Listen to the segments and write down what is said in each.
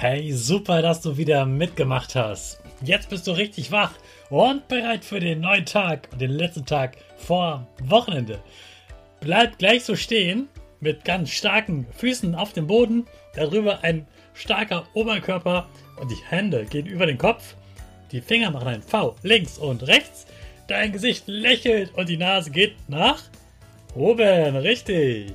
Hey, super, dass du wieder mitgemacht hast. Jetzt bist du richtig wach und bereit für den neuen Tag den letzten Tag vor Wochenende. Bleib gleich so stehen mit ganz starken Füßen auf dem Boden, darüber ein starker Oberkörper und die Hände gehen über den Kopf. Die Finger machen ein V links und rechts. Dein Gesicht lächelt und die Nase geht nach oben. Richtig.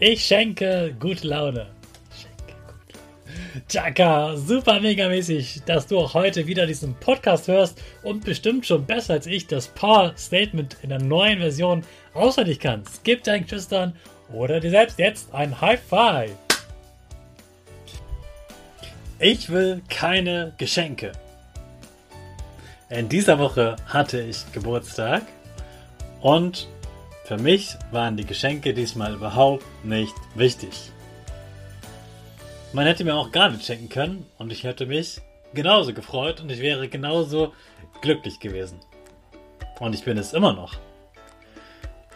Ich schenke gute Laune. Chaka, super mega mäßig, dass du auch heute wieder diesen Podcast hörst und bestimmt schon besser als ich das Power Statement in der neuen Version auswendig kannst. Gib deinen Geschwistern oder dir selbst jetzt ein High Five. Ich will keine Geschenke. In dieser Woche hatte ich Geburtstag und für mich waren die Geschenke diesmal überhaupt nicht wichtig. Man hätte mir auch gar nichts schenken können und ich hätte mich genauso gefreut und ich wäre genauso glücklich gewesen. Und ich bin es immer noch.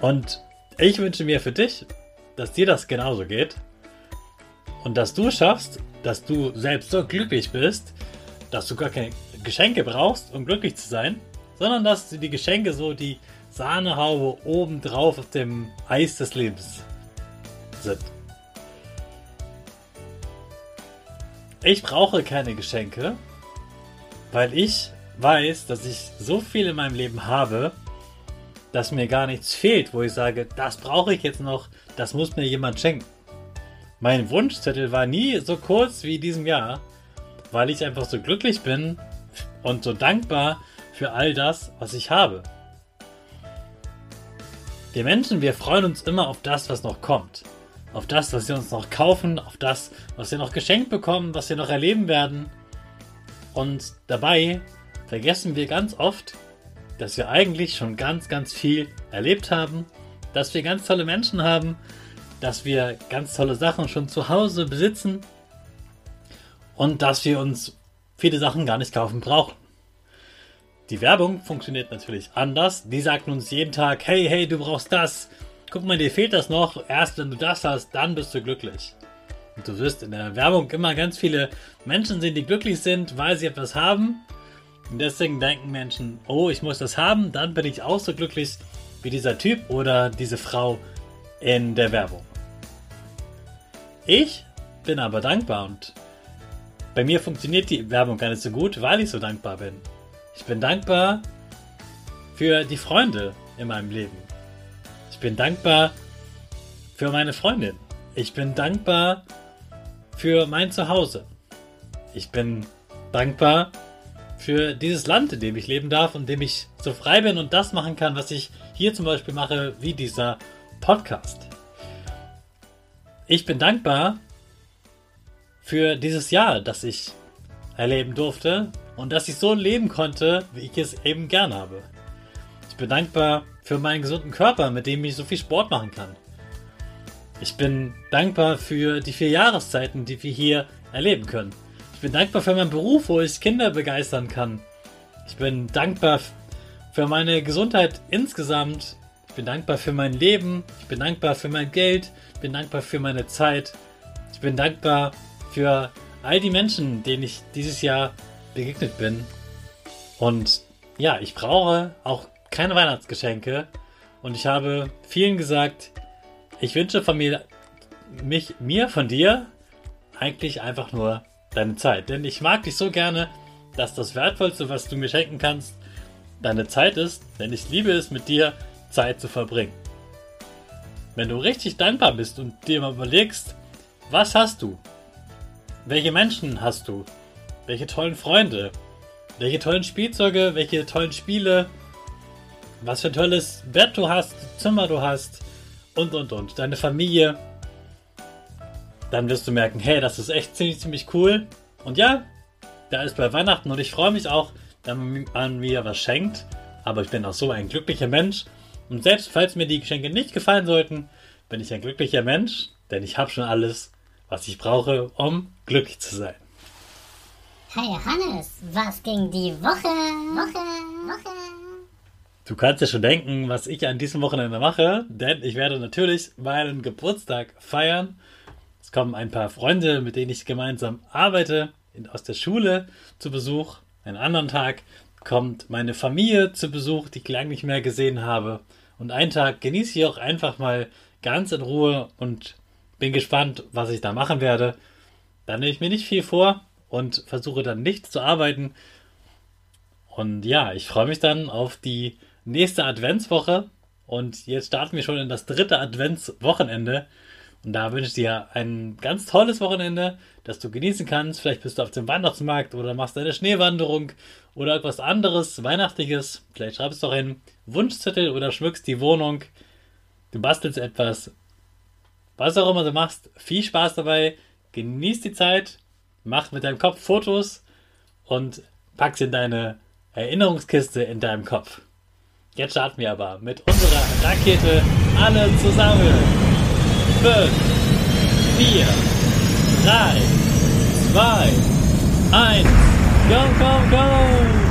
Und ich wünsche mir für dich, dass dir das genauso geht und dass du schaffst, dass du selbst so glücklich bist, dass du gar keine Geschenke brauchst, um glücklich zu sein, sondern dass die Geschenke so die Sahnehaube oben drauf auf dem Eis des Lebens sind. Ich brauche keine Geschenke, weil ich weiß, dass ich so viel in meinem Leben habe, dass mir gar nichts fehlt, wo ich sage, das brauche ich jetzt noch, das muss mir jemand schenken. Mein Wunschzettel war nie so kurz wie in diesem Jahr, weil ich einfach so glücklich bin und so dankbar für all das, was ich habe. Wir Menschen, wir freuen uns immer auf das, was noch kommt. Auf das, was wir uns noch kaufen, auf das, was wir noch geschenkt bekommen, was wir noch erleben werden. Und dabei vergessen wir ganz oft, dass wir eigentlich schon ganz, ganz viel erlebt haben, dass wir ganz tolle Menschen haben, dass wir ganz tolle Sachen schon zu Hause besitzen und dass wir uns viele Sachen gar nicht kaufen brauchen. Die Werbung funktioniert natürlich anders. Die sagt uns jeden Tag, hey, hey, du brauchst das. Guck mal, dir fehlt das noch. Erst wenn du das hast, dann bist du glücklich. Und du wirst in der Werbung immer ganz viele Menschen sehen, die glücklich sind, weil sie etwas haben. Und deswegen denken Menschen, oh, ich muss das haben, dann bin ich auch so glücklich wie dieser Typ oder diese Frau in der Werbung. Ich bin aber dankbar und bei mir funktioniert die Werbung gar nicht so gut, weil ich so dankbar bin. Ich bin dankbar für die Freunde in meinem Leben. Ich bin dankbar für meine Freundin. Ich bin dankbar für mein Zuhause. Ich bin dankbar für dieses Land, in dem ich leben darf und dem ich so frei bin und das machen kann, was ich hier zum Beispiel mache, wie dieser Podcast. Ich bin dankbar, für dieses Jahr, das ich erleben durfte und dass ich so leben konnte, wie ich es eben gern habe. Ich bin dankbar für meinen gesunden Körper, mit dem ich so viel Sport machen kann. Ich bin dankbar für die vier Jahreszeiten, die wir hier erleben können. Ich bin dankbar für meinen Beruf, wo ich Kinder begeistern kann. Ich bin dankbar für meine Gesundheit insgesamt. Ich bin dankbar für mein Leben. Ich bin dankbar für mein Geld. Ich bin dankbar für meine Zeit. Ich bin dankbar für all die Menschen, denen ich dieses Jahr begegnet bin. Und ja, ich brauche auch keine Weihnachtsgeschenke. Und ich habe vielen gesagt, ich wünsche von mir, mich, mir von dir eigentlich einfach nur deine Zeit. Denn ich mag dich so gerne, dass das Wertvollste, was du mir schenken kannst, deine Zeit ist. Denn ich liebe es, mit dir Zeit zu verbringen. Wenn du richtig dankbar bist und dir mal überlegst, was hast du? Welche Menschen hast du? Welche tollen Freunde? Welche tollen Spielzeuge? Welche tollen Spiele? Was für ein tolles Bett du hast, Zimmer du hast und und und. Deine Familie. Dann wirst du merken, hey, das ist echt ziemlich, ziemlich cool. Und ja, da ist bei Weihnachten und ich freue mich auch, wenn man mir was schenkt. Aber ich bin auch so ein glücklicher Mensch. Und selbst falls mir die Geschenke nicht gefallen sollten, bin ich ein glücklicher Mensch, denn ich habe schon alles, was ich brauche, um glücklich zu sein. Hey Hannes, was ging die Woche? Woche, Woche. Du kannst dir schon denken, was ich an diesem Wochenende mache, denn ich werde natürlich meinen Geburtstag feiern. Es kommen ein paar Freunde, mit denen ich gemeinsam arbeite, aus der Schule zu Besuch. Einen anderen Tag kommt meine Familie zu Besuch, die ich lange nicht mehr gesehen habe. Und einen Tag genieße ich auch einfach mal ganz in Ruhe und bin gespannt, was ich da machen werde. Da nehme ich mir nicht viel vor und versuche dann nichts zu arbeiten. Und ja, ich freue mich dann auf die nächste Adventswoche. Und jetzt starten wir schon in das dritte Adventswochenende. Und da wünsche ich dir ein ganz tolles Wochenende, das du genießen kannst. Vielleicht bist du auf dem Weihnachtsmarkt oder machst eine Schneewanderung oder etwas anderes, Weihnachtliches. Vielleicht schreibst du auch einen Wunschzettel oder schmückst die Wohnung. Du bastelst etwas. Was auch immer du machst, viel Spaß dabei. Genieß die Zeit. Mach mit deinem Kopf Fotos und pack sie in deine Erinnerungskiste in deinem Kopf. Jetzt starten wir aber mit unserer Rakete alle zusammen. 5, 4, 3, 2, 1, go, go, go!